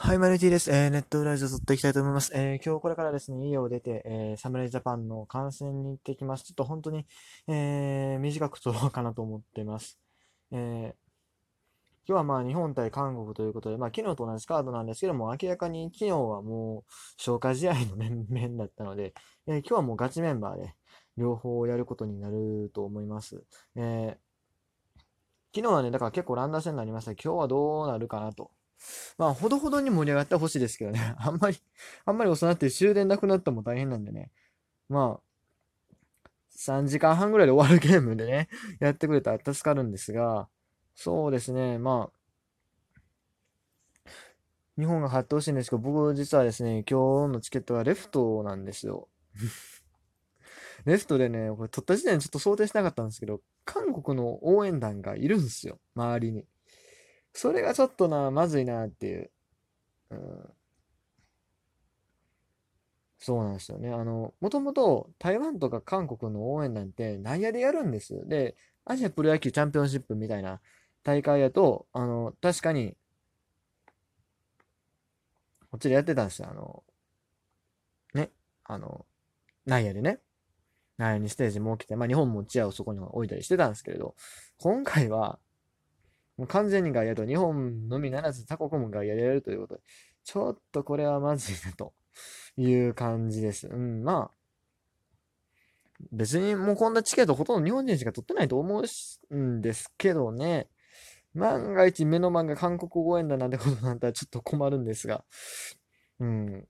はい、マルティです。えー、ネットラジオ撮っていきたいと思います。えー、今日これからですね、家を出て、えー、侍ジャパンの観戦に行ってきます。ちょっと本当に、えー、短く撮ろうかなと思ってます。えー、今日はまあ日本対韓国ということで、まあ昨日と同じカードなんですけども、明らかに昨日はもう消化試合の面 々だったので、えー、今日はもうガチメンバーで両方やることになると思います。えー、昨日はね、だから結構乱打戦になりました。今日はどうなるかなと。まあ、ほどほどに盛り上がってほしいですけどね。あんまり、あんまり遅なって終電なくなったも大変なんでね。まあ、3時間半ぐらいで終わるゲームでね、やってくれたら助かるんですが、そうですね、まあ、日本が勝ってほしいんですけど、僕実はですね、今日のチケットはレフトなんですよ。レフトでね、これ取った時点でちょっと想定しなかったんですけど、韓国の応援団がいるんですよ、周りに。それがちょっとな、まずいなっていう。うん、そうなんですよね。あの、もともと台湾とか韓国の応援なんて内野でやるんです。で、アジアプロ野球チャンピオンシップみたいな大会やと、あの、確かに、こっちでやってたんですよ。あの、ね、あの、内野でね。内野にステージ設けて、まあ日本もチアをそこに置いたりしてたんですけれど、今回は、もう完全に外野と日本のみならず他国も外野でやるということで、ちょっとこれはまずいなと いう感じです。うん、まあ、別にもうこんなチケットほとんど日本人しか取ってないと思うんですけどね。万が一目の前が韓国応援だなんてことになったらちょっと困るんですが。うん。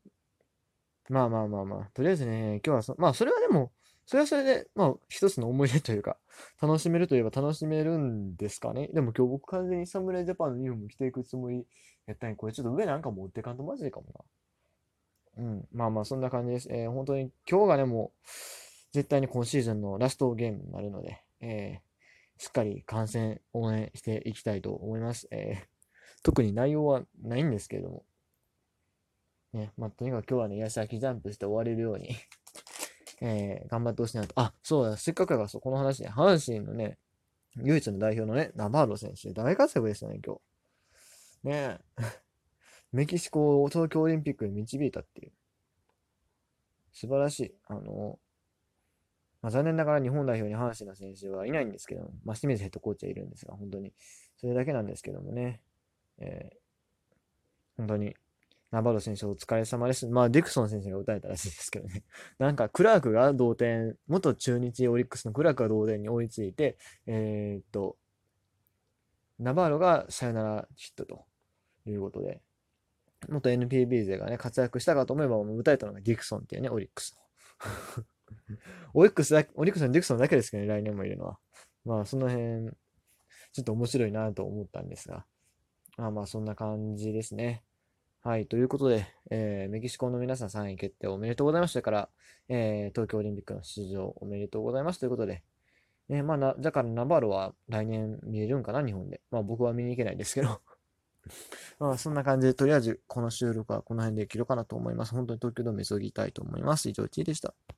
まあまあまあまあ。とりあえずね、今日はそ、まあそれはでも、それはそれで、まあ、一つの思い出というか、楽しめるといえば楽しめるんですかね。でも今日僕完全に侍ジャパンのユニフォーム着ていくつもりやったんに、これちょっと上なんか持ってかんとマジかもな。うん。まあまあ、そんな感じです。えー、本当に今日がね、もう、絶対に今シーズンのラストゲームになるので、えー、しっかり観戦、応援していきたいと思います。えー、特に内容はないんですけれども。ね、まあ、とにかく今日はね、矢先ジャンプして終われるようにえー、頑張ってほしいなと。あ、そうだ、せっかくだからそこの話ね、阪神のね、唯一の代表のね、ナバーロ選手、大活躍でしたね、今日。ねえ。メキシコを東京オリンピックに導いたっていう。素晴らしい。あの、まあ、残念ながら日本代表に阪神の選手はいないんですけども、まあ、清水ヘッドコーチはいるんですが、本当に、それだけなんですけどもね、えー、本当にナバロ選手お疲れ様です。まあ、ディクソン選手が打たれたらしいですけどね。なんか、クラークが同点、元中日オリックスのクラークが同点に追いついて、えー、っと、ナバロがサヨナラヒットということで、元 NPB 勢がね、活躍したかと思えば、もう打たれたのがディクソンっていうね、オリックスの。オリックスだ、オリックスのディクソンだけですけどね、来年もいるのは。まあ、その辺、ちょっと面白いなと思ったんですが、まあまあ、そんな感じですね。はい、ということで、えー、メキシコの皆さん3位決定おめでとうございましたから、えー、東京オリンピックの出場おめでとうございますということで、えー、まあな、だからナバーロは来年見えるんかな、日本で。まあ僕は見に行けないですけど まあそんな感じで、とりあえずこの収録はこの辺で切ろうかなと思います。本当に東京ドーム急ぎたいと思います。以上、1位でした。